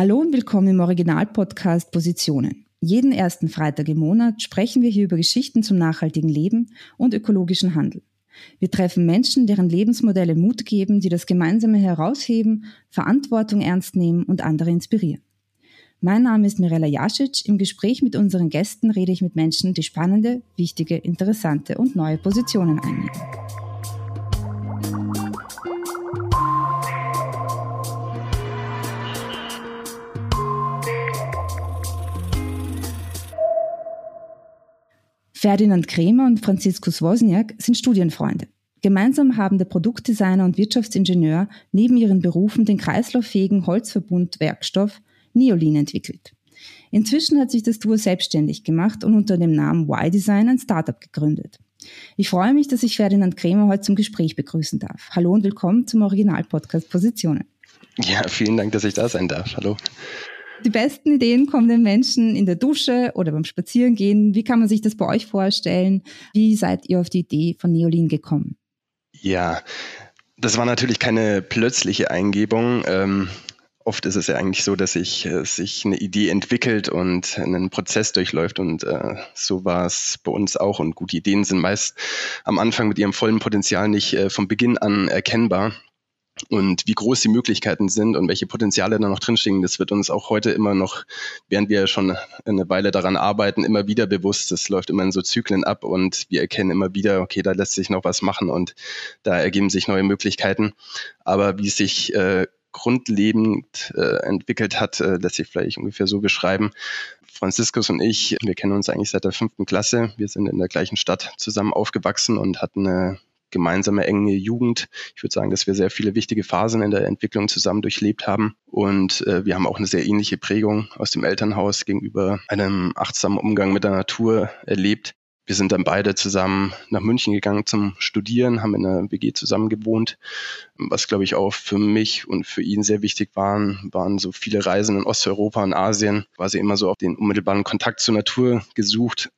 Hallo und willkommen im Originalpodcast Positionen. Jeden ersten Freitag im Monat sprechen wir hier über Geschichten zum nachhaltigen Leben und ökologischen Handel. Wir treffen Menschen, deren Lebensmodelle Mut geben, die das Gemeinsame herausheben, Verantwortung ernst nehmen und andere inspirieren. Mein Name ist Mirella Jasic. Im Gespräch mit unseren Gästen rede ich mit Menschen, die spannende, wichtige, interessante und neue Positionen einnehmen. Ferdinand Kremer und Franziskus Wozniak sind Studienfreunde. Gemeinsam haben der Produktdesigner und Wirtschaftsingenieur neben ihren Berufen den kreislauffähigen Holzverbund Werkstoff Neolin entwickelt. Inzwischen hat sich das Duo selbstständig gemacht und unter dem Namen Y-Design ein Startup gegründet. Ich freue mich, dass ich Ferdinand Kremer heute zum Gespräch begrüßen darf. Hallo und willkommen zum Original-Podcast Positionen. Ja, vielen Dank, dass ich da sein darf. Hallo. Die besten Ideen kommen den Menschen in der Dusche oder beim Spazierengehen. Wie kann man sich das bei euch vorstellen? Wie seid ihr auf die Idee von Neolin gekommen? Ja, das war natürlich keine plötzliche Eingebung. Ähm, oft ist es ja eigentlich so, dass sich, äh, sich eine Idee entwickelt und einen Prozess durchläuft. Und äh, so war es bei uns auch. Und gute Ideen sind meist am Anfang mit ihrem vollen Potenzial nicht äh, von Beginn an erkennbar und wie groß die Möglichkeiten sind und welche Potenziale da noch drinstehen, das wird uns auch heute immer noch, während wir schon eine Weile daran arbeiten, immer wieder bewusst. Das läuft immer in so Zyklen ab und wir erkennen immer wieder, okay, da lässt sich noch was machen und da ergeben sich neue Möglichkeiten. Aber wie es sich äh, grundlegend äh, entwickelt hat, äh, lässt sich vielleicht ungefähr so beschreiben. Franziskus und ich, wir kennen uns eigentlich seit der fünften Klasse. Wir sind in der gleichen Stadt zusammen aufgewachsen und hatten eine gemeinsame enge Jugend. Ich würde sagen, dass wir sehr viele wichtige Phasen in der Entwicklung zusammen durchlebt haben. Und äh, wir haben auch eine sehr ähnliche Prägung aus dem Elternhaus gegenüber einem achtsamen Umgang mit der Natur erlebt. Wir sind dann beide zusammen nach München gegangen zum Studieren, haben in einer WG zusammen gewohnt. Was, glaube ich, auch für mich und für ihn sehr wichtig waren, waren so viele Reisen in Osteuropa und Asien, quasi immer so auf den unmittelbaren Kontakt zur Natur gesucht.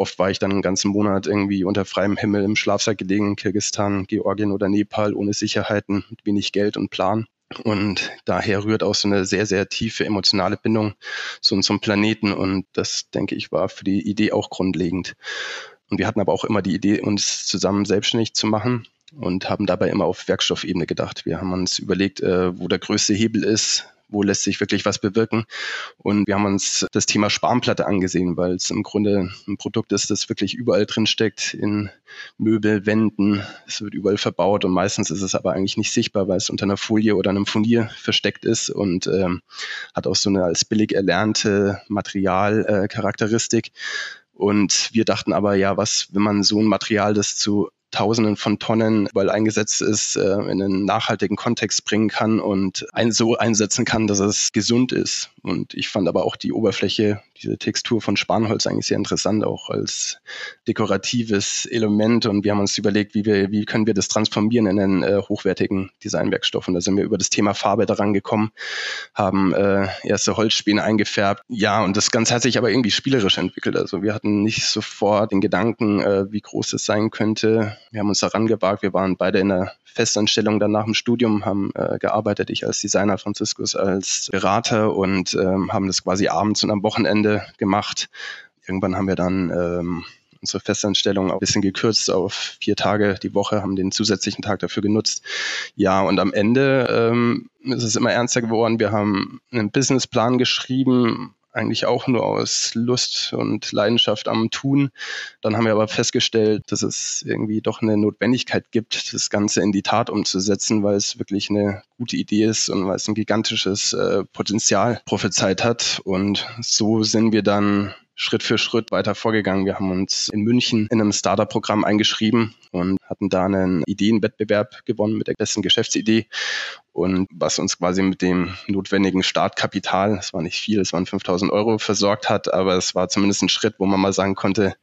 Oft war ich dann einen ganzen Monat irgendwie unter freiem Himmel im Schlafsack gelegen in Kirgistan, Georgien oder Nepal ohne Sicherheiten, mit wenig Geld und Plan. Und daher rührt auch so eine sehr, sehr tiefe emotionale Bindung so zum Planeten. Und das, denke ich, war für die Idee auch grundlegend. Und wir hatten aber auch immer die Idee, uns zusammen selbstständig zu machen und haben dabei immer auf Werkstoffebene gedacht. Wir haben uns überlegt, äh, wo der größte Hebel ist, wo lässt sich wirklich was bewirken. Und wir haben uns das Thema Spanplatte angesehen, weil es im Grunde ein Produkt ist, das wirklich überall drin steckt, in Möbel, Wänden. Es wird überall verbaut und meistens ist es aber eigentlich nicht sichtbar, weil es unter einer Folie oder einem Furnier versteckt ist und ähm, hat auch so eine als billig erlernte Materialcharakteristik. Äh, und wir dachten aber, ja, was, wenn man so ein Material, das zu Tausenden von Tonnen weil eingesetzt ist, äh, in einen nachhaltigen Kontext bringen kann und ein, so einsetzen kann, dass es gesund ist. Und ich fand aber auch die Oberfläche, diese Textur von Spanholz eigentlich sehr interessant, auch als dekoratives Element. Und wir haben uns überlegt, wie wir, wie können wir das transformieren in einen äh, hochwertigen Designwerkstoff. Und da sind wir über das Thema Farbe daran gekommen, haben äh, erste Holzspäne eingefärbt. Ja, und das Ganze hat sich aber irgendwie spielerisch entwickelt. Also wir hatten nicht sofort den Gedanken, äh, wie groß es sein könnte. Wir haben uns daran gewagt. Wir waren beide in der Festanstellung dann nach dem Studium, haben äh, gearbeitet, ich als Designer, Franziskus als Berater und ähm, haben das quasi abends und am Wochenende gemacht. Irgendwann haben wir dann ähm, unsere Festanstellung ein bisschen gekürzt auf vier Tage die Woche, haben den zusätzlichen Tag dafür genutzt. Ja, und am Ende ähm, ist es immer ernster geworden. Wir haben einen Businessplan geschrieben, eigentlich auch nur aus Lust und Leidenschaft am Tun. Dann haben wir aber festgestellt, dass es irgendwie doch eine Notwendigkeit gibt, das Ganze in die Tat umzusetzen, weil es wirklich eine gute Idee ist und weil es ein gigantisches äh, Potenzial prophezeit hat. Und so sind wir dann Schritt für Schritt weiter vorgegangen. Wir haben uns in München in einem Startup-Programm eingeschrieben und hatten da einen Ideenwettbewerb gewonnen mit der besten Geschäftsidee und was uns quasi mit dem notwendigen Startkapital, es war nicht viel, es waren 5000 Euro versorgt hat, aber es war zumindest ein Schritt, wo man mal sagen konnte,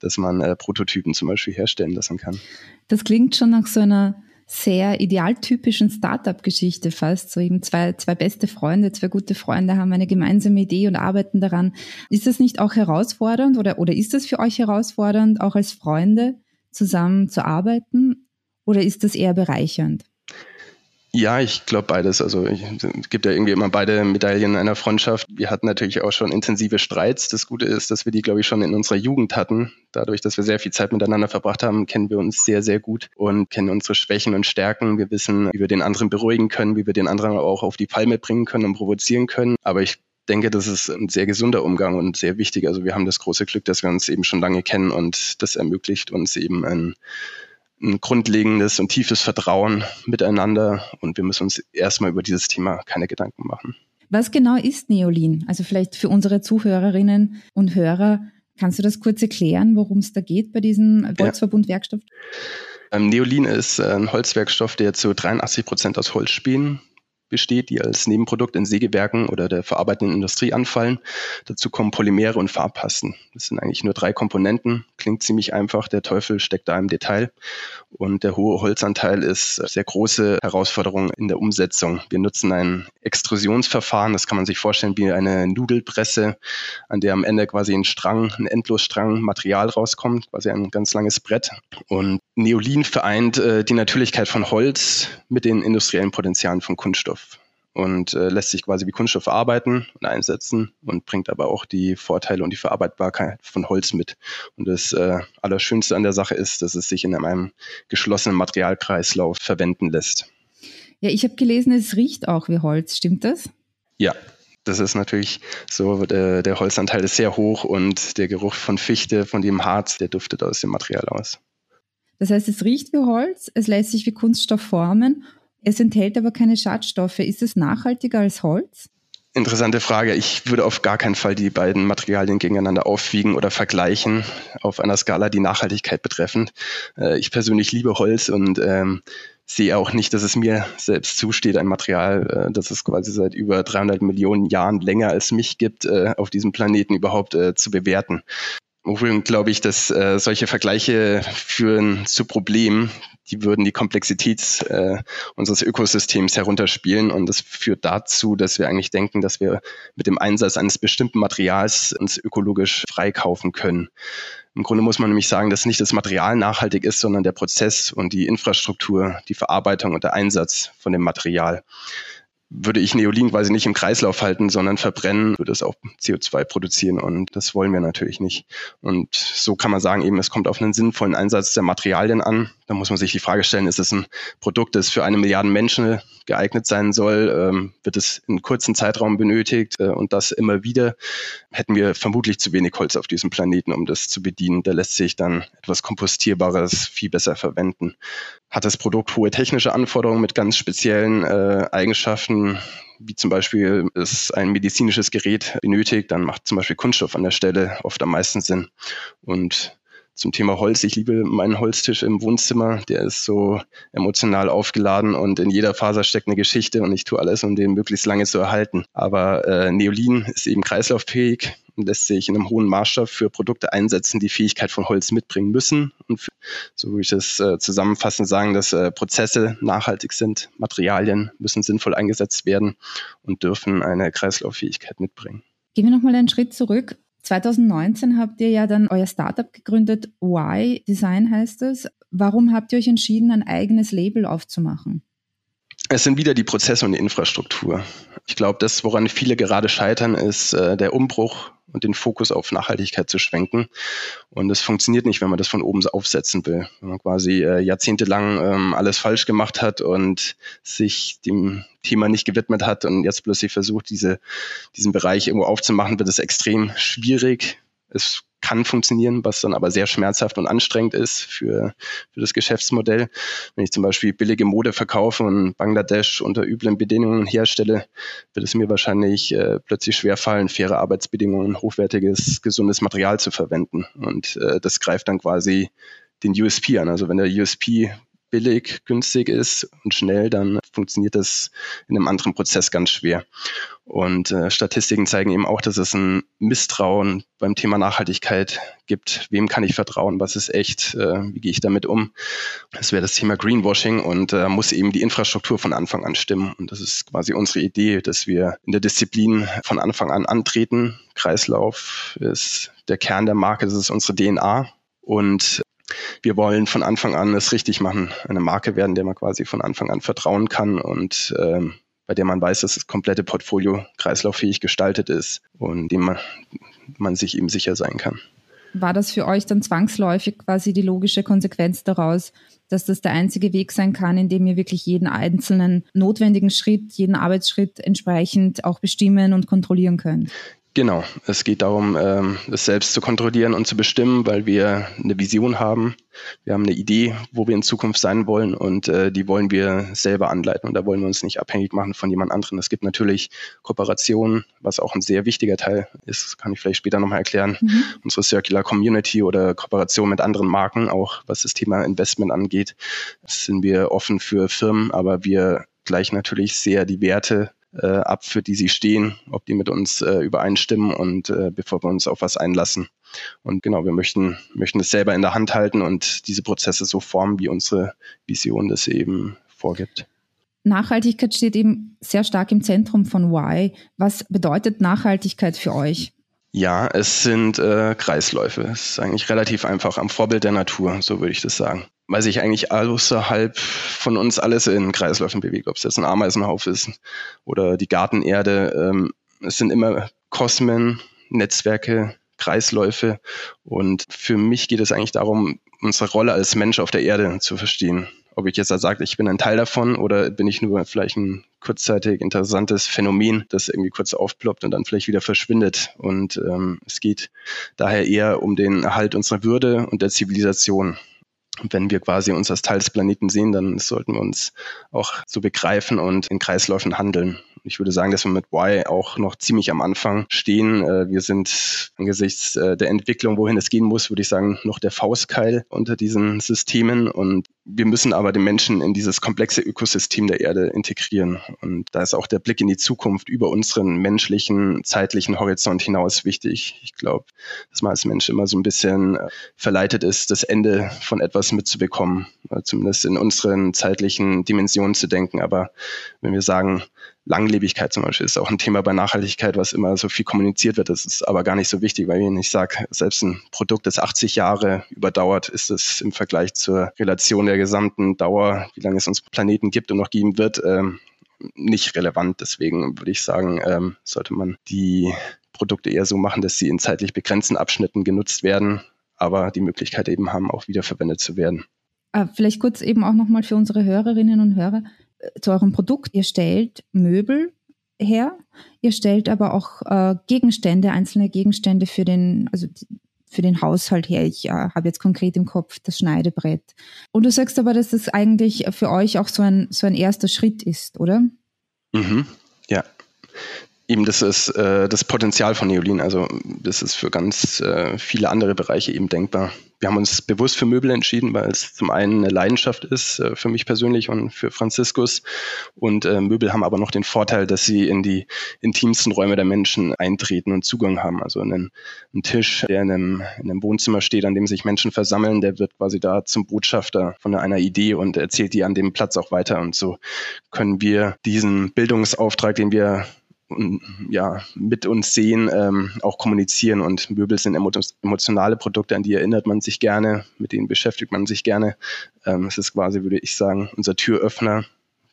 dass man äh, Prototypen zum Beispiel herstellen lassen kann. Das klingt schon nach so einer sehr idealtypischen Startup-Geschichte fast. So eben zwei, zwei beste Freunde, zwei gute Freunde haben eine gemeinsame Idee und arbeiten daran. Ist das nicht auch herausfordernd oder, oder ist das für euch herausfordernd, auch als Freunde zusammen zu arbeiten? Oder ist das eher bereichernd? Ja, ich glaube beides. Also es gibt ja irgendwie immer beide Medaillen einer Freundschaft. Wir hatten natürlich auch schon intensive Streits. Das Gute ist, dass wir die, glaube ich, schon in unserer Jugend hatten. Dadurch, dass wir sehr viel Zeit miteinander verbracht haben, kennen wir uns sehr, sehr gut und kennen unsere Schwächen und Stärken. Wir wissen, wie wir den anderen beruhigen können, wie wir den anderen auch auf die Palme bringen können und provozieren können. Aber ich denke, das ist ein sehr gesunder Umgang und sehr wichtig. Also wir haben das große Glück, dass wir uns eben schon lange kennen und das ermöglicht uns eben ein ein grundlegendes und tiefes Vertrauen miteinander und wir müssen uns erstmal über dieses Thema keine Gedanken machen. Was genau ist Neolin? Also vielleicht für unsere Zuhörerinnen und Hörer, kannst du das kurz erklären, worum es da geht bei diesem Volksverbund Werkstoff? Ähm, Neolin ist ein Holzwerkstoff, der zu 83 Prozent aus Holzspänen besteht, die als Nebenprodukt in Sägewerken oder der verarbeitenden Industrie anfallen. Dazu kommen Polymere und Farbpasten. Das sind eigentlich nur drei Komponenten. Klingt ziemlich einfach. Der Teufel steckt da im Detail. Und der hohe Holzanteil ist eine sehr große Herausforderung in der Umsetzung. Wir nutzen ein Extrusionsverfahren. Das kann man sich vorstellen wie eine Nudelpresse, an der am Ende quasi ein Strang, ein Endlosstrang Material rauskommt, quasi ein ganz langes Brett. Und Neolin vereint äh, die Natürlichkeit von Holz mit den industriellen Potenzialen von Kunststoff und äh, lässt sich quasi wie Kunststoff verarbeiten und einsetzen und bringt aber auch die Vorteile und die Verarbeitbarkeit von Holz mit. Und das äh, Allerschönste an der Sache ist, dass es sich in einem geschlossenen Materialkreislauf verwenden lässt. Ja, ich habe gelesen, es riecht auch wie Holz, stimmt das? Ja, das ist natürlich so, der, der Holzanteil ist sehr hoch und der Geruch von Fichte, von dem Harz, der duftet aus dem Material aus. Das heißt, es riecht wie Holz, es lässt sich wie Kunststoff formen es enthält aber keine Schadstoffe. Ist es nachhaltiger als Holz? Interessante Frage. Ich würde auf gar keinen Fall die beiden Materialien gegeneinander aufwiegen oder vergleichen auf einer Skala, die Nachhaltigkeit betreffend. Äh, ich persönlich liebe Holz und ähm, sehe auch nicht, dass es mir selbst zusteht, ein Material, äh, das es quasi seit über 300 Millionen Jahren länger als mich gibt, äh, auf diesem Planeten überhaupt zu bewerten. Wohin glaube ich, dass äh, solche Vergleiche führen zu Problemen, die würden die Komplexität äh, unseres Ökosystems herunterspielen. Und das führt dazu, dass wir eigentlich denken, dass wir mit dem Einsatz eines bestimmten Materials uns ökologisch freikaufen können. Im Grunde muss man nämlich sagen, dass nicht das Material nachhaltig ist, sondern der Prozess und die Infrastruktur, die Verarbeitung und der Einsatz von dem Material würde ich Neolin quasi nicht im Kreislauf halten, sondern verbrennen, würde es auch CO2 produzieren und das wollen wir natürlich nicht. Und so kann man sagen, eben, es kommt auf einen sinnvollen Einsatz der Materialien an. Da muss man sich die Frage stellen, ist es ein Produkt, das für eine Milliarde Menschen geeignet sein soll? Ähm, wird es in kurzen Zeitraum benötigt äh, und das immer wieder? Hätten wir vermutlich zu wenig Holz auf diesem Planeten, um das zu bedienen. Da lässt sich dann etwas Kompostierbares viel besser verwenden hat das Produkt hohe technische Anforderungen mit ganz speziellen äh, Eigenschaften, wie zum Beispiel es ein medizinisches Gerät benötigt, dann macht zum Beispiel Kunststoff an der Stelle oft am meisten Sinn. Und zum Thema Holz. Ich liebe meinen Holztisch im Wohnzimmer. Der ist so emotional aufgeladen und in jeder Faser steckt eine Geschichte und ich tue alles, um den möglichst lange zu erhalten. Aber äh, Neolin ist eben kreislauffähig und lässt sich in einem hohen Maßstab für Produkte einsetzen, die Fähigkeit von Holz mitbringen müssen. Und für, so würde ich das äh, zusammenfassend sagen, dass äh, Prozesse nachhaltig sind, Materialien müssen sinnvoll eingesetzt werden und dürfen eine Kreislauffähigkeit mitbringen. Gehen wir nochmal einen Schritt zurück. 2019 habt ihr ja dann euer Startup gegründet, Y Design heißt es. Warum habt ihr euch entschieden, ein eigenes Label aufzumachen? Es sind wieder die Prozesse und die Infrastruktur. Ich glaube, das, woran viele gerade scheitern, ist äh, der Umbruch und den Fokus auf Nachhaltigkeit zu schwenken. Und das funktioniert nicht, wenn man das von oben aufsetzen will. Wenn man quasi äh, jahrzehntelang ähm, alles falsch gemacht hat und sich dem Thema nicht gewidmet hat und jetzt plötzlich versucht, diese, diesen Bereich irgendwo aufzumachen, wird es extrem schwierig. Es kann funktionieren, was dann aber sehr schmerzhaft und anstrengend ist für, für das Geschäftsmodell. Wenn ich zum Beispiel billige Mode verkaufe und Bangladesch unter üblen Bedingungen herstelle, wird es mir wahrscheinlich äh, plötzlich schwerfallen, faire Arbeitsbedingungen, hochwertiges, gesundes Material zu verwenden. Und äh, das greift dann quasi den USP an. Also wenn der USP billig, günstig ist und schnell, dann funktioniert das in einem anderen Prozess ganz schwer. Und äh, Statistiken zeigen eben auch, dass es ein Misstrauen beim Thema Nachhaltigkeit gibt. Wem kann ich vertrauen? Was ist echt? Äh, wie gehe ich damit um? Das wäre das Thema Greenwashing und äh, muss eben die Infrastruktur von Anfang an stimmen. Und das ist quasi unsere Idee, dass wir in der Disziplin von Anfang an antreten. Kreislauf ist der Kern der Marke, das ist unsere DNA. Und wir wollen von Anfang an es richtig machen, eine Marke werden, der man quasi von Anfang an vertrauen kann und ähm, bei der man weiß, dass das komplette Portfolio kreislauffähig gestaltet ist und dem man, man sich eben sicher sein kann. War das für euch dann zwangsläufig quasi die logische Konsequenz daraus, dass das der einzige Weg sein kann, in dem ihr wirklich jeden einzelnen notwendigen Schritt, jeden Arbeitsschritt entsprechend auch bestimmen und kontrollieren könnt? Genau, es geht darum, ähm, das selbst zu kontrollieren und zu bestimmen, weil wir eine Vision haben. Wir haben eine Idee, wo wir in Zukunft sein wollen und äh, die wollen wir selber anleiten und da wollen wir uns nicht abhängig machen von jemand anderem. Es gibt natürlich Kooperationen, was auch ein sehr wichtiger Teil ist, kann ich vielleicht später nochmal erklären. Mhm. Unsere Circular Community oder Kooperation mit anderen Marken, auch was das Thema Investment angeht, sind wir offen für Firmen, aber wir gleichen natürlich sehr die Werte äh, ab, für die sie stehen, ob die mit uns äh, übereinstimmen und äh, bevor wir uns auf was einlassen. Und genau, wir möchten, möchten es selber in der Hand halten und diese Prozesse so formen, wie unsere Vision das eben vorgibt. Nachhaltigkeit steht eben sehr stark im Zentrum von Y. Was bedeutet Nachhaltigkeit für euch? Ja, es sind äh, Kreisläufe. Es ist eigentlich relativ einfach am Vorbild der Natur, so würde ich das sagen weil sich eigentlich außerhalb von uns alles in Kreisläufen bewegt, ob es jetzt ein Ameisenhauf ist oder die Gartenerde. Ähm, es sind immer Kosmen, Netzwerke, Kreisläufe. Und für mich geht es eigentlich darum, unsere Rolle als Mensch auf der Erde zu verstehen. Ob ich jetzt da sage, ich bin ein Teil davon oder bin ich nur vielleicht ein kurzzeitig interessantes Phänomen, das irgendwie kurz aufploppt und dann vielleicht wieder verschwindet. Und ähm, es geht daher eher um den Erhalt unserer Würde und der Zivilisation wenn wir quasi uns als Teil des Planeten sehen, dann sollten wir uns auch so begreifen und in Kreisläufen handeln. Ich würde sagen, dass wir mit Y auch noch ziemlich am Anfang stehen. Äh, wir sind angesichts äh, der Entwicklung, wohin es gehen muss, würde ich sagen, noch der Faustkeil unter diesen Systemen. Und wir müssen aber den Menschen in dieses komplexe Ökosystem der Erde integrieren. Und da ist auch der Blick in die Zukunft über unseren menschlichen, zeitlichen Horizont hinaus wichtig. Ich glaube, dass man als Mensch immer so ein bisschen äh, verleitet ist, das Ende von etwas mitzubekommen, zumindest in unseren zeitlichen Dimensionen zu denken. Aber wenn wir sagen, Langlebigkeit zum Beispiel ist auch ein Thema bei Nachhaltigkeit, was immer so viel kommuniziert wird. Das ist aber gar nicht so wichtig, weil wenn ich sage, selbst ein Produkt, das 80 Jahre überdauert, ist es im Vergleich zur Relation der gesamten Dauer, wie lange es uns Planeten gibt und noch geben wird, ähm, nicht relevant. Deswegen würde ich sagen, ähm, sollte man die Produkte eher so machen, dass sie in zeitlich begrenzten Abschnitten genutzt werden, aber die Möglichkeit eben haben, auch wiederverwendet zu werden. Äh, vielleicht kurz eben auch nochmal für unsere Hörerinnen und Hörer zu eurem Produkt. Ihr stellt Möbel her, ihr stellt aber auch äh, Gegenstände, einzelne Gegenstände für den, also für den Haushalt her. Ich äh, habe jetzt konkret im Kopf das Schneidebrett. Und du sagst aber, dass das eigentlich für euch auch so ein, so ein erster Schritt ist, oder? Mhm. Ja, eben das ist äh, das Potenzial von Neolin. Also das ist für ganz äh, viele andere Bereiche eben denkbar. Wir haben uns bewusst für Möbel entschieden, weil es zum einen eine Leidenschaft ist äh, für mich persönlich und für Franziskus. Und äh, Möbel haben aber noch den Vorteil, dass sie in die intimsten Räume der Menschen eintreten und Zugang haben. Also einen, ein Tisch, der in einem, in einem Wohnzimmer steht, an dem sich Menschen versammeln, der wird quasi da zum Botschafter von einer Idee und erzählt die an dem Platz auch weiter. Und so können wir diesen Bildungsauftrag, den wir ja, mit uns sehen, ähm, auch kommunizieren. Und Möbel sind emotionale Produkte, an die erinnert man sich gerne, mit denen beschäftigt man sich gerne. Ähm, es ist quasi, würde ich sagen, unser Türöffner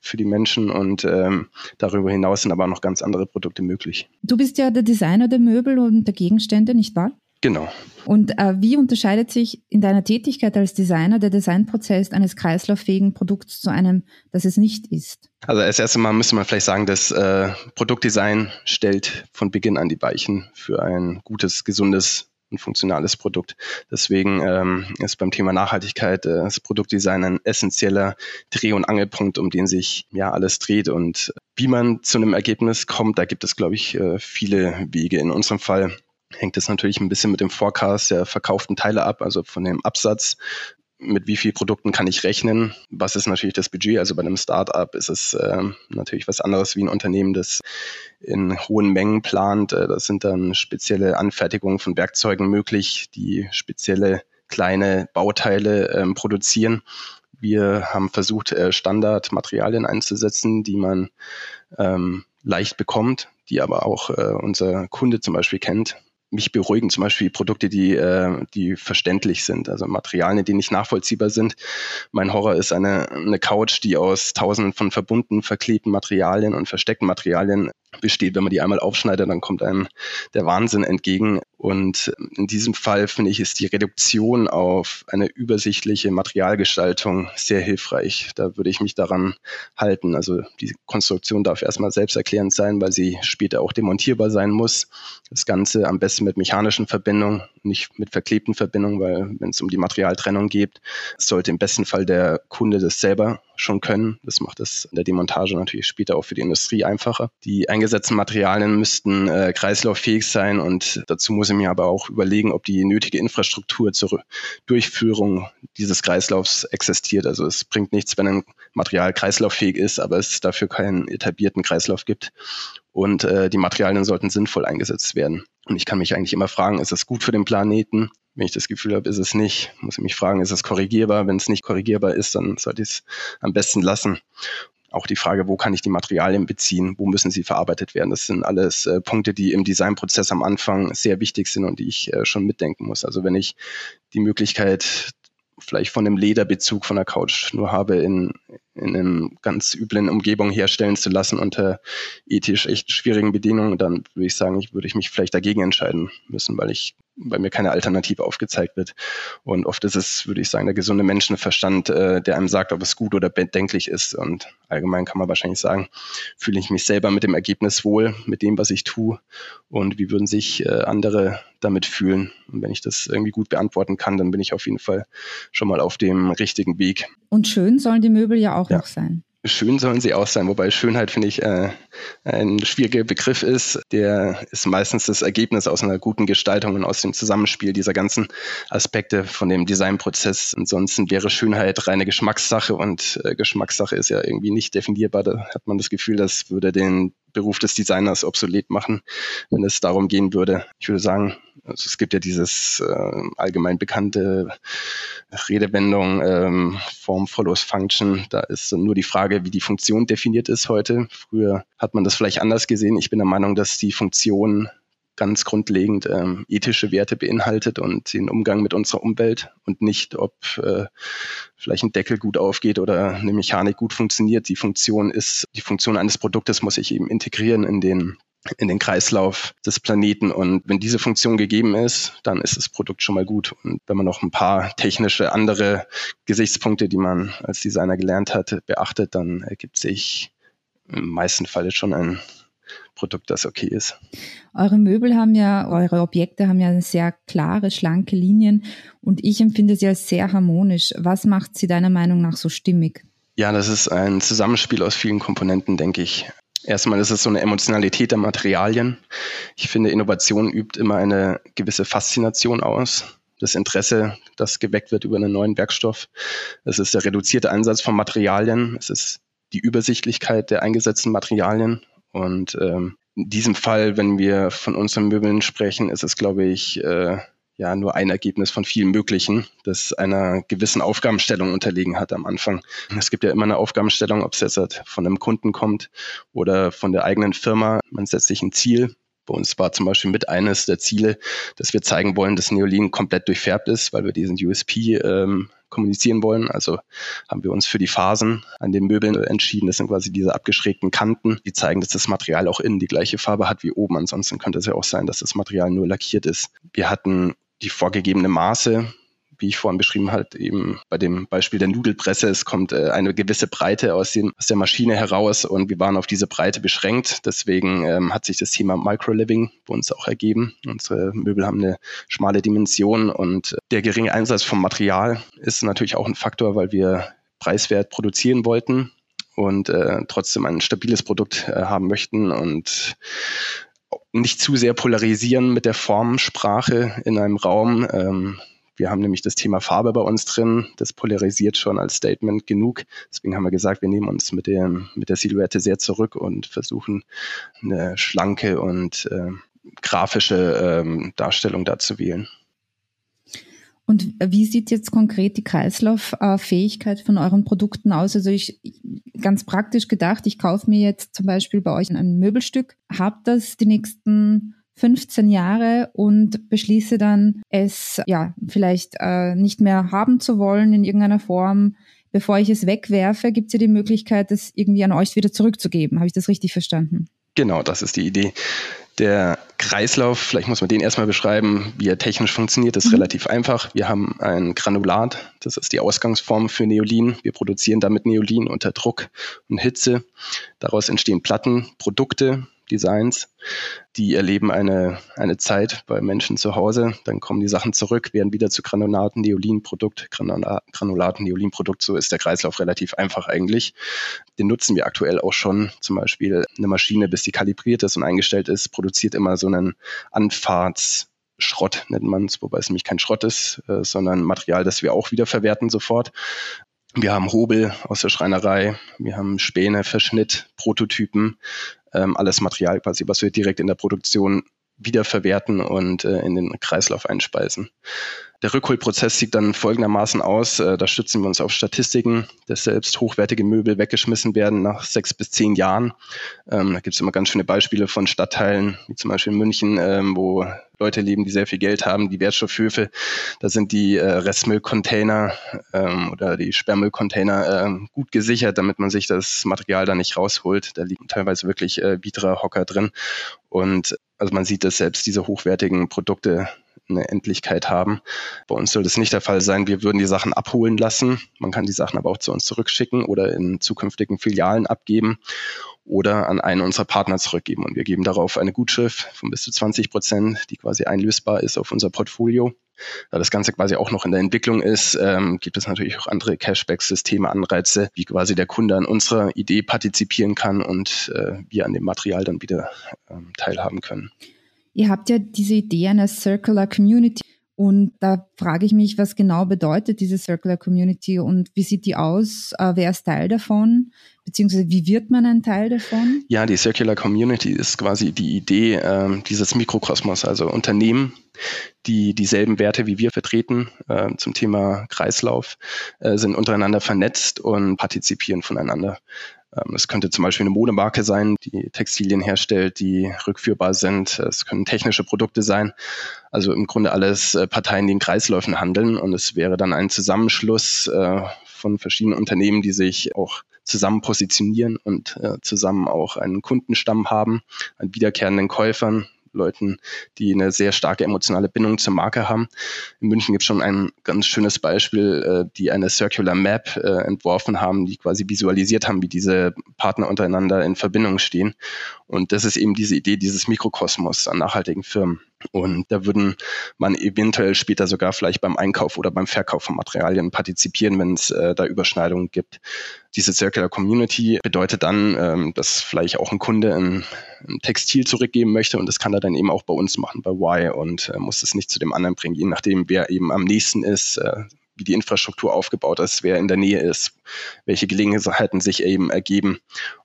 für die Menschen und ähm, darüber hinaus sind aber noch ganz andere Produkte möglich. Du bist ja der Designer der Möbel und der Gegenstände, nicht wahr? Genau. Und äh, wie unterscheidet sich in deiner Tätigkeit als Designer der Designprozess eines kreislauffähigen Produkts zu einem, das es nicht ist? Also als erstes Mal müsste man vielleicht sagen, dass äh, Produktdesign stellt von Beginn an die Weichen für ein gutes, gesundes und funktionales Produkt. Deswegen ähm, ist beim Thema Nachhaltigkeit äh, das Produktdesign ein essentieller Dreh- und Angelpunkt, um den sich ja alles dreht. Und wie man zu einem Ergebnis kommt, da gibt es, glaube ich, äh, viele Wege. In unserem Fall hängt es natürlich ein bisschen mit dem Forecast der verkauften Teile ab, also von dem Absatz. Mit wie vielen Produkten kann ich rechnen? Was ist natürlich das Budget? Also bei einem Startup ist es äh, natürlich was anderes wie ein Unternehmen, das in hohen Mengen plant. Äh, das sind dann spezielle Anfertigungen von Werkzeugen möglich, die spezielle kleine Bauteile ähm, produzieren. Wir haben versucht, äh, Standardmaterialien einzusetzen, die man ähm, leicht bekommt, die aber auch äh, unser Kunde zum Beispiel kennt mich beruhigen zum Beispiel Produkte, die, äh, die verständlich sind, also Materialien, die nicht nachvollziehbar sind. Mein Horror ist eine, eine Couch, die aus tausenden von verbunden, verklebten Materialien und versteckten Materialien besteht. Wenn man die einmal aufschneidet, dann kommt einem der Wahnsinn entgegen. Und in diesem Fall finde ich, ist die Reduktion auf eine übersichtliche Materialgestaltung sehr hilfreich. Da würde ich mich daran halten. Also die Konstruktion darf erstmal selbsterklärend sein, weil sie später auch demontierbar sein muss. Das Ganze am besten mit mechanischen Verbindungen, nicht mit verklebten Verbindungen, weil wenn es um die Materialtrennung geht, sollte im besten Fall der Kunde das selber schon können. Das macht es in der Demontage natürlich später auch für die Industrie einfacher. Die eingesetzten Materialien müssten äh, kreislauffähig sein und dazu muss ich mir aber auch überlegen, ob die nötige Infrastruktur zur Durchführung dieses Kreislaufs existiert. Also es bringt nichts, wenn ein Material kreislauffähig ist, aber es dafür keinen etablierten Kreislauf gibt. Und äh, die Materialien sollten sinnvoll eingesetzt werden. Und ich kann mich eigentlich immer fragen, ist es gut für den Planeten? Wenn ich das Gefühl habe, ist es nicht, muss ich mich fragen, ist es korrigierbar? Wenn es nicht korrigierbar ist, dann sollte ich es am besten lassen. Auch die Frage, wo kann ich die Materialien beziehen? Wo müssen sie verarbeitet werden? Das sind alles äh, Punkte, die im Designprozess am Anfang sehr wichtig sind und die ich äh, schon mitdenken muss. Also wenn ich die Möglichkeit vielleicht von einem Lederbezug von der Couch nur habe, in, in einem ganz üblen Umgebung herstellen zu lassen unter ethisch echt schwierigen Bedingungen, dann würde ich sagen, ich würde ich mich vielleicht dagegen entscheiden müssen, weil ich weil mir keine Alternative aufgezeigt wird. Und oft ist es, würde ich sagen, der gesunde Menschenverstand, äh, der einem sagt, ob es gut oder bedenklich ist. Und allgemein kann man wahrscheinlich sagen, fühle ich mich selber mit dem Ergebnis wohl, mit dem, was ich tue. Und wie würden sich äh, andere damit fühlen? Und wenn ich das irgendwie gut beantworten kann, dann bin ich auf jeden Fall schon mal auf dem richtigen Weg. Und schön sollen die Möbel ja auch ja. noch sein schön sollen sie auch sein, wobei Schönheit, finde ich, äh, ein schwieriger Begriff ist. Der ist meistens das Ergebnis aus einer guten Gestaltung und aus dem Zusammenspiel dieser ganzen Aspekte von dem Designprozess. Ansonsten wäre Schönheit reine Geschmackssache und äh, Geschmackssache ist ja irgendwie nicht definierbar. Da hat man das Gefühl, das würde den Beruf des Designers obsolet machen, wenn es darum gehen würde. Ich würde sagen, also es gibt ja dieses äh, allgemein bekannte Redewendung ähm, Form follows Function. Da ist nur die Frage, wie die Funktion definiert ist heute. Früher hat man das vielleicht anders gesehen. Ich bin der Meinung, dass die Funktion ganz grundlegend ähm, ethische Werte beinhaltet und den Umgang mit unserer Umwelt und nicht, ob äh, vielleicht ein Deckel gut aufgeht oder eine Mechanik gut funktioniert. Die Funktion ist, die Funktion eines Produktes muss sich eben integrieren in den in den Kreislauf des Planeten. Und wenn diese Funktion gegeben ist, dann ist das Produkt schon mal gut. Und wenn man noch ein paar technische andere Gesichtspunkte, die man als Designer gelernt hat, beachtet, dann ergibt sich im meisten Falle schon ein Produkt, das okay ist. Eure Möbel haben ja, eure Objekte haben ja sehr klare, schlanke Linien und ich empfinde sie als sehr harmonisch. Was macht sie deiner Meinung nach so stimmig? Ja, das ist ein Zusammenspiel aus vielen Komponenten, denke ich. Erstmal ist es so eine Emotionalität der Materialien. Ich finde, Innovation übt immer eine gewisse Faszination aus. Das Interesse, das geweckt wird über einen neuen Werkstoff. Es ist der reduzierte Einsatz von Materialien. Es ist die Übersichtlichkeit der eingesetzten Materialien. Und ähm, in diesem Fall, wenn wir von unseren Möbeln sprechen, ist es, glaube ich, äh, ja nur ein Ergebnis von vielen möglichen, das einer gewissen Aufgabenstellung unterlegen hat am Anfang. Es gibt ja immer eine Aufgabenstellung, ob es jetzt von einem Kunden kommt oder von der eigenen Firma. Man setzt sich ein Ziel. Bei uns war zum Beispiel mit eines der Ziele, dass wir zeigen wollen, dass Neolin komplett durchfärbt ist, weil wir diesen USP ähm, kommunizieren wollen. Also haben wir uns für die Phasen an den Möbeln entschieden. Das sind quasi diese abgeschrägten Kanten, die zeigen, dass das Material auch innen die gleiche Farbe hat wie oben. Ansonsten könnte es ja auch sein, dass das Material nur lackiert ist. Wir hatten die vorgegebene Maße wie ich vorhin beschrieben habe, eben bei dem Beispiel der Nudelpresse, es kommt äh, eine gewisse Breite aus, dem, aus der Maschine heraus und wir waren auf diese Breite beschränkt. Deswegen ähm, hat sich das Thema Microliving bei uns auch ergeben. Unsere Möbel haben eine schmale Dimension und der geringe Einsatz vom Material ist natürlich auch ein Faktor, weil wir preiswert produzieren wollten und äh, trotzdem ein stabiles Produkt äh, haben möchten und nicht zu sehr polarisieren mit der Formsprache in einem Raum. Ähm, wir haben nämlich das Thema Farbe bei uns drin. Das polarisiert schon als Statement genug. Deswegen haben wir gesagt, wir nehmen uns mit, dem, mit der Silhouette sehr zurück und versuchen eine schlanke und äh, grafische ähm, Darstellung da zu wählen. Und wie sieht jetzt konkret die Kreislauffähigkeit von euren Produkten aus? Also ich ganz praktisch gedacht, ich kaufe mir jetzt zum Beispiel bei euch ein Möbelstück, habe das die nächsten 15 Jahre und beschließe dann, es ja vielleicht äh, nicht mehr haben zu wollen in irgendeiner Form, bevor ich es wegwerfe, gibt es ja die Möglichkeit, es irgendwie an euch wieder zurückzugeben. Habe ich das richtig verstanden? Genau, das ist die Idee. Der Kreislauf, vielleicht muss man den erstmal beschreiben, wie er technisch funktioniert, ist mhm. relativ einfach. Wir haben ein Granulat, das ist die Ausgangsform für Neolin. Wir produzieren damit Neolin unter Druck und Hitze. Daraus entstehen Platten, Produkte, Designs. Die erleben eine, eine Zeit bei Menschen zu Hause, dann kommen die Sachen zurück, werden wieder zu Granulaten, Neolinprodukt, Granulaten, Neolinprodukt. So ist der Kreislauf relativ einfach eigentlich. Den nutzen wir aktuell auch schon. Zum Beispiel eine Maschine, bis die kalibriert ist und eingestellt ist, produziert immer so einen Anfahrts- Schrott nennt man es, wobei es nämlich kein Schrott ist, äh, sondern Material, das wir auch wieder verwerten sofort. Wir haben Hobel aus der Schreinerei, wir haben Späne, Verschnitt, Prototypen, ähm, alles Material quasi, was wir direkt in der Produktion wiederverwerten und äh, in den Kreislauf einspeisen. Der Rückholprozess sieht dann folgendermaßen aus. Äh, da stützen wir uns auf Statistiken, dass selbst hochwertige Möbel weggeschmissen werden nach sechs bis zehn Jahren. Ähm, da gibt es immer ganz schöne Beispiele von Stadtteilen, wie zum Beispiel München, ähm, wo Leute leben, die sehr viel Geld haben, die Wertstoffhöfe. Da sind die äh, Restmüllcontainer ähm, oder die Sperrmüllcontainer äh, gut gesichert, damit man sich das Material da nicht rausholt. Da liegen teilweise wirklich äh, Vitra-Hocker drin. Und also man sieht, dass selbst diese hochwertigen Produkte eine Endlichkeit haben. Bei uns soll das nicht der Fall sein. Wir würden die Sachen abholen lassen. Man kann die Sachen aber auch zu uns zurückschicken oder in zukünftigen Filialen abgeben oder an einen unserer Partner zurückgeben. Und wir geben darauf eine Gutschrift von bis zu 20 Prozent, die quasi einlösbar ist auf unser Portfolio. Da das Ganze quasi auch noch in der Entwicklung ist, ähm, gibt es natürlich auch andere Cashback-Systeme, Anreize, wie quasi der Kunde an unserer Idee partizipieren kann und äh, wir an dem Material dann wieder ähm, teilhaben können. Ihr habt ja diese Idee einer Circular Community. Und da frage ich mich, was genau bedeutet diese Circular Community und wie sieht die aus? Äh, wer ist Teil davon? Beziehungsweise wie wird man ein Teil davon? Ja, die Circular Community ist quasi die Idee äh, dieses Mikrokosmos, also Unternehmen, die dieselben Werte wie wir vertreten äh, zum Thema Kreislauf, äh, sind untereinander vernetzt und partizipieren voneinander. Ähm, es könnte zum Beispiel eine Modemarke sein, die Textilien herstellt, die rückführbar sind. Es können technische Produkte sein. Also im Grunde alles äh, Parteien, die in Kreisläufen handeln. Und es wäre dann ein Zusammenschluss äh, von verschiedenen Unternehmen, die sich auch zusammen positionieren und äh, zusammen auch einen Kundenstamm haben, an wiederkehrenden Käufern, Leuten, die eine sehr starke emotionale Bindung zur Marke haben. In München gibt es schon ein ganz schönes Beispiel, äh, die eine Circular Map äh, entworfen haben, die quasi visualisiert haben, wie diese Partner untereinander in Verbindung stehen. Und das ist eben diese Idee dieses Mikrokosmos an nachhaltigen Firmen. Und da würden man eventuell später sogar vielleicht beim Einkauf oder beim Verkauf von Materialien partizipieren, wenn es äh, da Überschneidungen gibt. Diese Circular Community bedeutet dann, ähm, dass vielleicht auch ein Kunde ein, Textil zurückgeben möchte und das kann er dann eben auch bei uns machen, bei Y und äh, muss es nicht zu dem anderen bringen, je nachdem, wer eben am nächsten ist, äh, wie die Infrastruktur aufgebaut ist, wer in der Nähe ist, welche Gelegenheiten sich eben ergeben.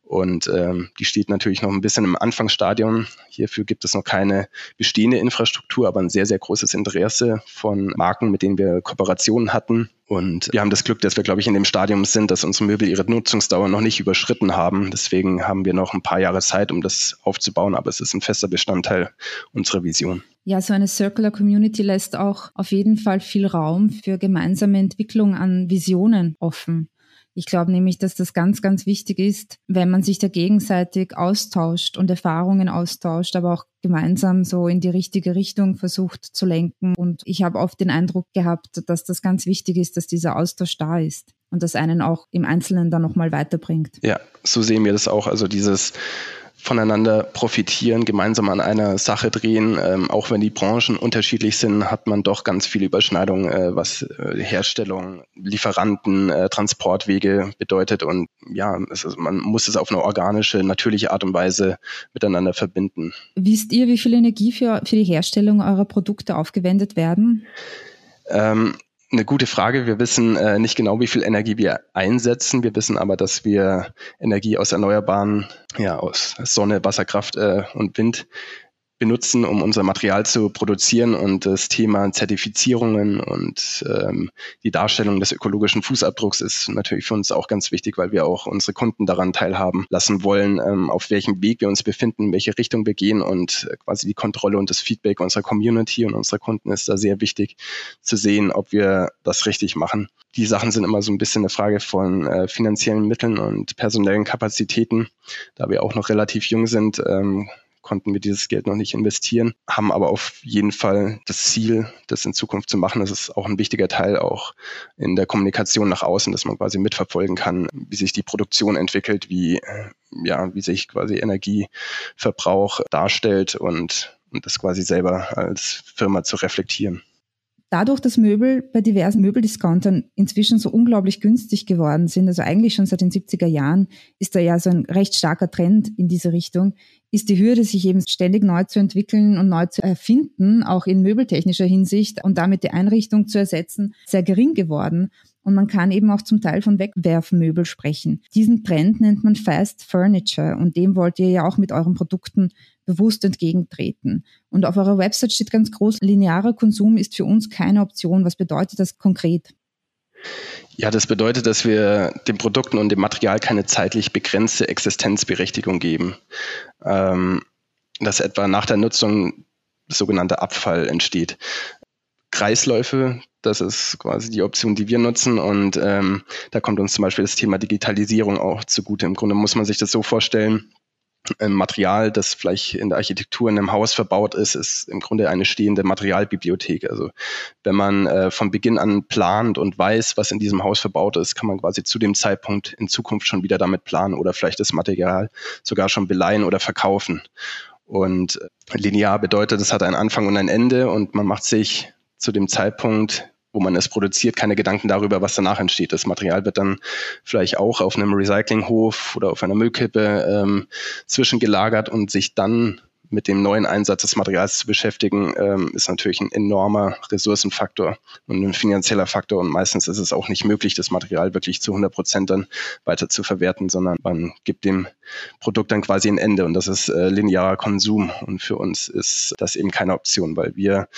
Und ähm, die steht natürlich noch ein bisschen im Anfangsstadium. Hierfür gibt es noch keine bestehende Infrastruktur, aber ein sehr, sehr großes Interesse von Marken, mit denen wir Kooperationen hatten. Und wir haben das Glück, dass wir, glaube ich, in dem Stadium sind, dass unsere Möbel ihre Nutzungsdauer noch nicht überschritten haben. Deswegen haben wir noch ein paar Jahre Zeit, um das aufzubauen, aber es ist ein fester Bestandteil unserer Vision. Ja, so eine Circular Community lässt auch auf jeden Fall viel Raum für gemeinsame Entwicklung an Visionen offen. Ich glaube nämlich, dass das ganz, ganz wichtig ist, wenn man sich da gegenseitig austauscht und Erfahrungen austauscht, aber auch gemeinsam so in die richtige Richtung versucht zu lenken. Und ich habe oft den Eindruck gehabt, dass das ganz wichtig ist, dass dieser Austausch da ist und das einen auch im Einzelnen dann nochmal weiterbringt. Ja, so sehen wir das auch. Also dieses voneinander profitieren, gemeinsam an einer Sache drehen. Ähm, auch wenn die Branchen unterschiedlich sind, hat man doch ganz viele Überschneidungen, äh, was äh, Herstellung, Lieferanten, äh, Transportwege bedeutet. Und ja, ist, man muss es auf eine organische, natürliche Art und Weise miteinander verbinden. Wisst ihr, wie viel Energie für, für die Herstellung eurer Produkte aufgewendet werden? Ähm, eine gute Frage. Wir wissen äh, nicht genau, wie viel Energie wir einsetzen. Wir wissen aber, dass wir Energie aus Erneuerbaren, ja, aus Sonne, Wasserkraft äh, und Wind benutzen, um unser Material zu produzieren. Und das Thema Zertifizierungen und ähm, die Darstellung des ökologischen Fußabdrucks ist natürlich für uns auch ganz wichtig, weil wir auch unsere Kunden daran teilhaben lassen wollen, ähm, auf welchem Weg wir uns befinden, in welche Richtung wir gehen. Und äh, quasi die Kontrolle und das Feedback unserer Community und unserer Kunden ist da sehr wichtig zu sehen, ob wir das richtig machen. Die Sachen sind immer so ein bisschen eine Frage von äh, finanziellen Mitteln und personellen Kapazitäten. Da wir auch noch relativ jung sind, ähm, konnten wir dieses Geld noch nicht investieren, haben aber auf jeden Fall das Ziel, das in Zukunft zu machen. Das ist auch ein wichtiger Teil auch in der Kommunikation nach außen, dass man quasi mitverfolgen kann, wie sich die Produktion entwickelt, wie, ja, wie sich quasi Energieverbrauch darstellt und, und das quasi selber als Firma zu reflektieren. Dadurch, dass Möbel bei diversen Möbeldiscountern inzwischen so unglaublich günstig geworden sind, also eigentlich schon seit den 70er Jahren, ist da ja so ein recht starker Trend in diese Richtung, ist die Hürde, sich eben ständig neu zu entwickeln und neu zu erfinden, auch in möbeltechnischer Hinsicht und damit die Einrichtung zu ersetzen, sehr gering geworden. Und man kann eben auch zum Teil von Wegwerfmöbel sprechen. Diesen Trend nennt man Fast Furniture und dem wollt ihr ja auch mit euren Produkten bewusst entgegentreten. Und auf eurer Website steht ganz groß, linearer Konsum ist für uns keine Option. Was bedeutet das konkret? Ja, das bedeutet, dass wir den Produkten und dem Material keine zeitlich begrenzte Existenzberechtigung geben. Ähm, dass etwa nach der Nutzung sogenannter Abfall entsteht. Kreisläufe, das ist quasi die Option, die wir nutzen. Und ähm, da kommt uns zum Beispiel das Thema Digitalisierung auch zugute. Im Grunde muss man sich das so vorstellen, Material, das vielleicht in der Architektur in einem Haus verbaut ist, ist im Grunde eine stehende Materialbibliothek. Also wenn man äh, von Beginn an plant und weiß, was in diesem Haus verbaut ist, kann man quasi zu dem Zeitpunkt in Zukunft schon wieder damit planen oder vielleicht das Material sogar schon beleihen oder verkaufen. Und äh, linear bedeutet, es hat einen Anfang und ein Ende und man macht sich zu dem Zeitpunkt wo man es produziert, keine Gedanken darüber, was danach entsteht. Das Material wird dann vielleicht auch auf einem Recyclinghof oder auf einer Müllkippe ähm, zwischengelagert und sich dann mit dem neuen Einsatz des Materials zu beschäftigen, ähm, ist natürlich ein enormer Ressourcenfaktor und ein finanzieller Faktor. Und meistens ist es auch nicht möglich, das Material wirklich zu 100 Prozent dann weiter zu verwerten, sondern man gibt dem Produkt dann quasi ein Ende. Und das ist äh, linearer Konsum. Und für uns ist das eben keine Option, weil wir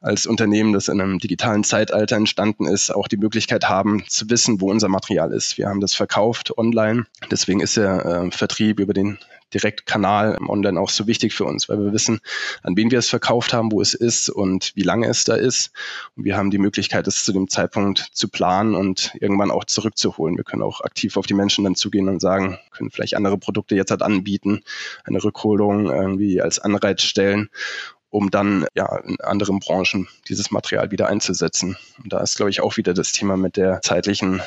als Unternehmen, das in einem digitalen Zeitalter entstanden ist, auch die Möglichkeit haben zu wissen, wo unser Material ist. Wir haben das verkauft online. Deswegen ist der äh, Vertrieb über den Direktkanal online auch so wichtig für uns, weil wir wissen, an wen wir es verkauft haben, wo es ist und wie lange es da ist. Und wir haben die Möglichkeit, es zu dem Zeitpunkt zu planen und irgendwann auch zurückzuholen. Wir können auch aktiv auf die Menschen dann zugehen und sagen, können vielleicht andere Produkte jetzt halt anbieten, eine Rückholung irgendwie als Anreiz stellen um dann ja in anderen Branchen dieses Material wieder einzusetzen. Und da ist, glaube ich, auch wieder das Thema mit der zeitlichen,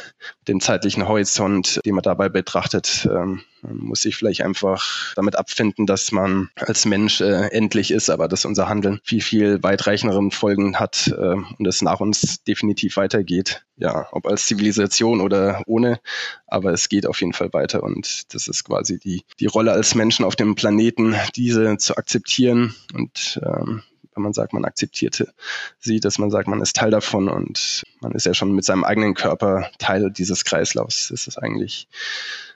dem zeitlichen Horizont, den man dabei betrachtet. Ähm, man muss sich vielleicht einfach damit abfinden, dass man als Mensch äh, endlich ist, aber dass unser Handeln viel, viel weitreichenderen Folgen hat äh, und es nach uns definitiv weitergeht. Ja, ob als Zivilisation oder ohne, aber es geht auf jeden Fall weiter und das ist quasi die, die Rolle als Menschen auf dem Planeten, diese zu akzeptieren und ähm, wenn man sagt, man akzeptierte sie, dass man sagt, man ist Teil davon und man ist ja schon mit seinem eigenen Körper Teil dieses Kreislaufs. Das ist eigentlich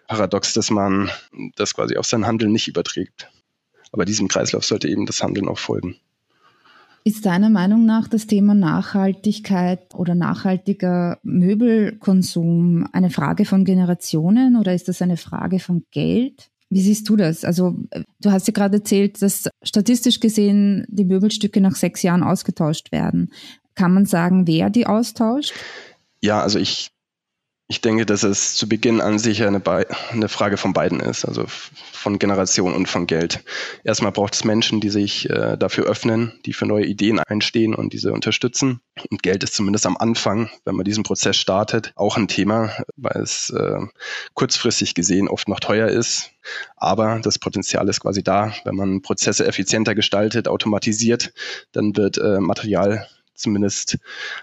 paradox, dass man das quasi auf sein Handeln nicht überträgt. Aber diesem Kreislauf sollte eben das Handeln auch folgen. Ist deiner Meinung nach das Thema Nachhaltigkeit oder nachhaltiger Möbelkonsum eine Frage von Generationen oder ist das eine Frage von Geld? Wie siehst du das? Also du hast ja gerade erzählt, dass statistisch gesehen die Möbelstücke nach sechs Jahren ausgetauscht werden. Kann man sagen, wer die austauscht? Ja, also ich ich denke, dass es zu Beginn an sich eine, eine, Frage von beiden ist, also von Generation und von Geld. Erstmal braucht es Menschen, die sich äh, dafür öffnen, die für neue Ideen einstehen und diese unterstützen. Und Geld ist zumindest am Anfang, wenn man diesen Prozess startet, auch ein Thema, weil es äh, kurzfristig gesehen oft noch teuer ist. Aber das Potenzial ist quasi da. Wenn man Prozesse effizienter gestaltet, automatisiert, dann wird äh, Material zumindest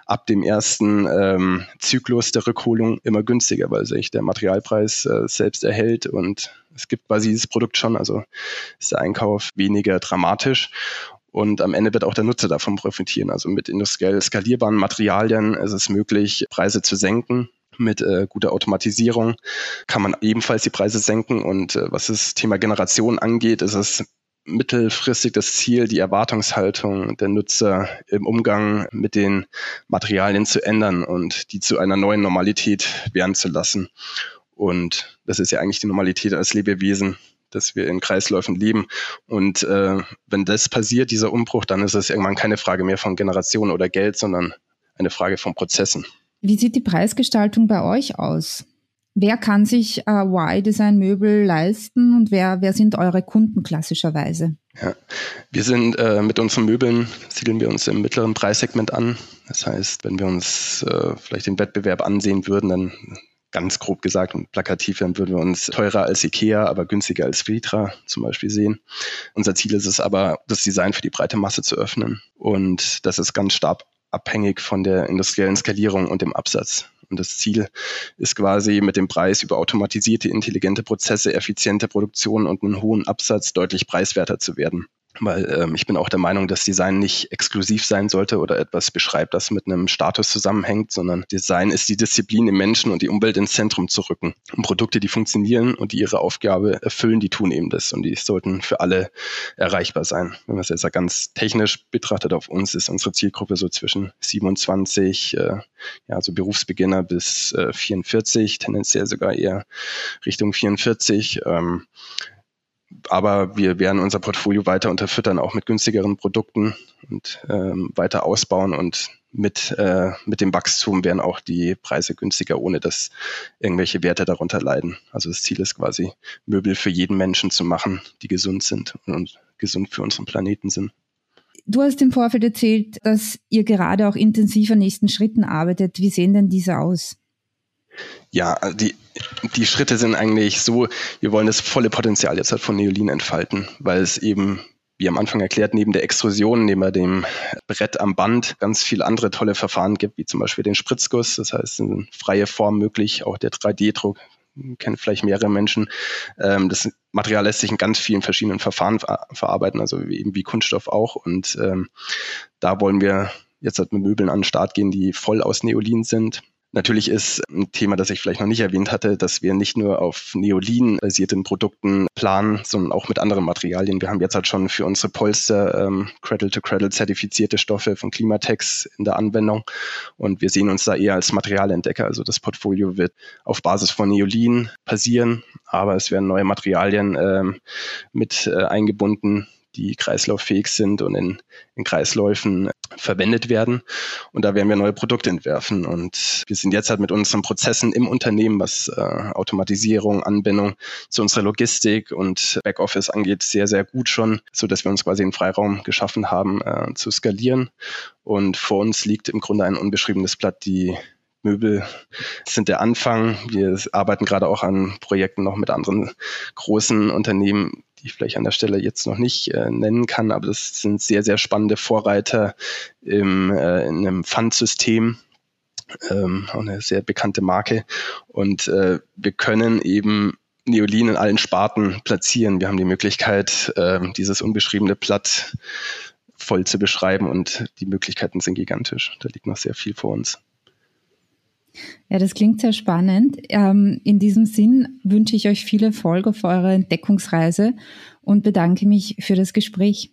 ab dem ersten ähm, Zyklus der Rückholung immer günstiger, weil sich der Materialpreis äh, selbst erhält und es gibt quasi dieses Produkt schon, also ist der Einkauf weniger dramatisch. Und am Ende wird auch der Nutzer davon profitieren. Also mit industriell skalierbaren Materialien ist es möglich, Preise zu senken. Mit äh, guter Automatisierung kann man ebenfalls die Preise senken. Und äh, was das Thema Generation angeht, ist es mittelfristig das Ziel, die Erwartungshaltung der Nutzer im Umgang mit den Materialien zu ändern und die zu einer neuen Normalität werden zu lassen. Und das ist ja eigentlich die Normalität als Lebewesen, dass wir in Kreisläufen leben. Und äh, wenn das passiert, dieser Umbruch, dann ist es irgendwann keine Frage mehr von Generationen oder Geld, sondern eine Frage von Prozessen. Wie sieht die Preisgestaltung bei euch aus? Wer kann sich äh, Y-Design-Möbel leisten und wer, wer sind eure Kunden klassischerweise? Ja, wir sind äh, mit unseren Möbeln, siedeln wir uns im mittleren Preissegment an. Das heißt, wenn wir uns äh, vielleicht den Wettbewerb ansehen würden, dann ganz grob gesagt und plakativ, dann würden wir uns teurer als Ikea, aber günstiger als Vitra zum Beispiel sehen. Unser Ziel ist es aber, das Design für die breite Masse zu öffnen. Und das ist ganz stark abhängig von der industriellen Skalierung und dem Absatz. Und das Ziel ist quasi mit dem Preis über automatisierte, intelligente Prozesse, effiziente Produktion und einen hohen Absatz deutlich preiswerter zu werden weil ähm, ich bin auch der Meinung, dass Design nicht exklusiv sein sollte oder etwas beschreibt, das mit einem Status zusammenhängt, sondern Design ist die Disziplin im Menschen und die Umwelt ins Zentrum zu rücken. Und Produkte, die funktionieren und die ihre Aufgabe erfüllen, die tun eben das und die sollten für alle erreichbar sein. Wenn man es jetzt ganz technisch betrachtet, auf uns ist unsere Zielgruppe so zwischen 27, äh, ja, so also Berufsbeginner bis äh, 44, tendenziell sogar eher Richtung 44. Ähm, aber wir werden unser Portfolio weiter unterfüttern, auch mit günstigeren Produkten und ähm, weiter ausbauen und mit, äh, mit dem Wachstum werden auch die Preise günstiger, ohne dass irgendwelche Werte darunter leiden. Also das Ziel ist quasi, Möbel für jeden Menschen zu machen, die gesund sind und gesund für unseren Planeten sind. Du hast im Vorfeld erzählt, dass ihr gerade auch intensiv an nächsten Schritten arbeitet. Wie sehen denn diese aus? Ja, die, die Schritte sind eigentlich so, wir wollen das volle Potenzial jetzt halt von Neolin entfalten, weil es eben wie am Anfang erklärt, neben der Extrusion, neben dem Brett am Band ganz viele andere tolle Verfahren gibt, wie zum Beispiel den Spritzguss. Das heißt, freie Form möglich, auch der 3D-Druck, kennen vielleicht mehrere Menschen. Ähm, das Material lässt sich in ganz vielen verschiedenen Verfahren verarbeiten, also eben wie Kunststoff auch. Und ähm, da wollen wir jetzt halt mit Möbeln an den Start gehen, die voll aus Neolin sind. Natürlich ist ein Thema, das ich vielleicht noch nicht erwähnt hatte, dass wir nicht nur auf Neolin-basierten Produkten planen, sondern auch mit anderen Materialien. Wir haben jetzt halt schon für unsere Polster ähm, Cradle-to-Cradle zertifizierte Stoffe von Klimatex in der Anwendung und wir sehen uns da eher als Materialentdecker. Also das Portfolio wird auf Basis von Neolin passieren, aber es werden neue Materialien ähm, mit äh, eingebunden, die kreislauffähig sind und in, in Kreisläufen verwendet werden. Und da werden wir neue Produkte entwerfen. Und wir sind jetzt halt mit unseren Prozessen im Unternehmen, was äh, Automatisierung, Anbindung zu unserer Logistik und Backoffice angeht, sehr, sehr gut schon, so dass wir uns quasi einen Freiraum geschaffen haben, äh, zu skalieren. Und vor uns liegt im Grunde ein unbeschriebenes Blatt, die Möbel sind der Anfang. Wir arbeiten gerade auch an Projekten noch mit anderen großen Unternehmen, die ich vielleicht an der Stelle jetzt noch nicht äh, nennen kann, aber das sind sehr, sehr spannende Vorreiter im, äh, in einem Pfandsystem. Ähm, auch eine sehr bekannte Marke. Und äh, wir können eben Neolin in allen Sparten platzieren. Wir haben die Möglichkeit, äh, dieses unbeschriebene Blatt voll zu beschreiben und die Möglichkeiten sind gigantisch. Da liegt noch sehr viel vor uns. Ja, das klingt sehr spannend. Ähm, in diesem Sinn wünsche ich euch viel Erfolg auf eurer Entdeckungsreise und bedanke mich für das Gespräch.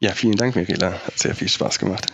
Ja, vielen Dank, Mirela. Hat sehr viel Spaß gemacht.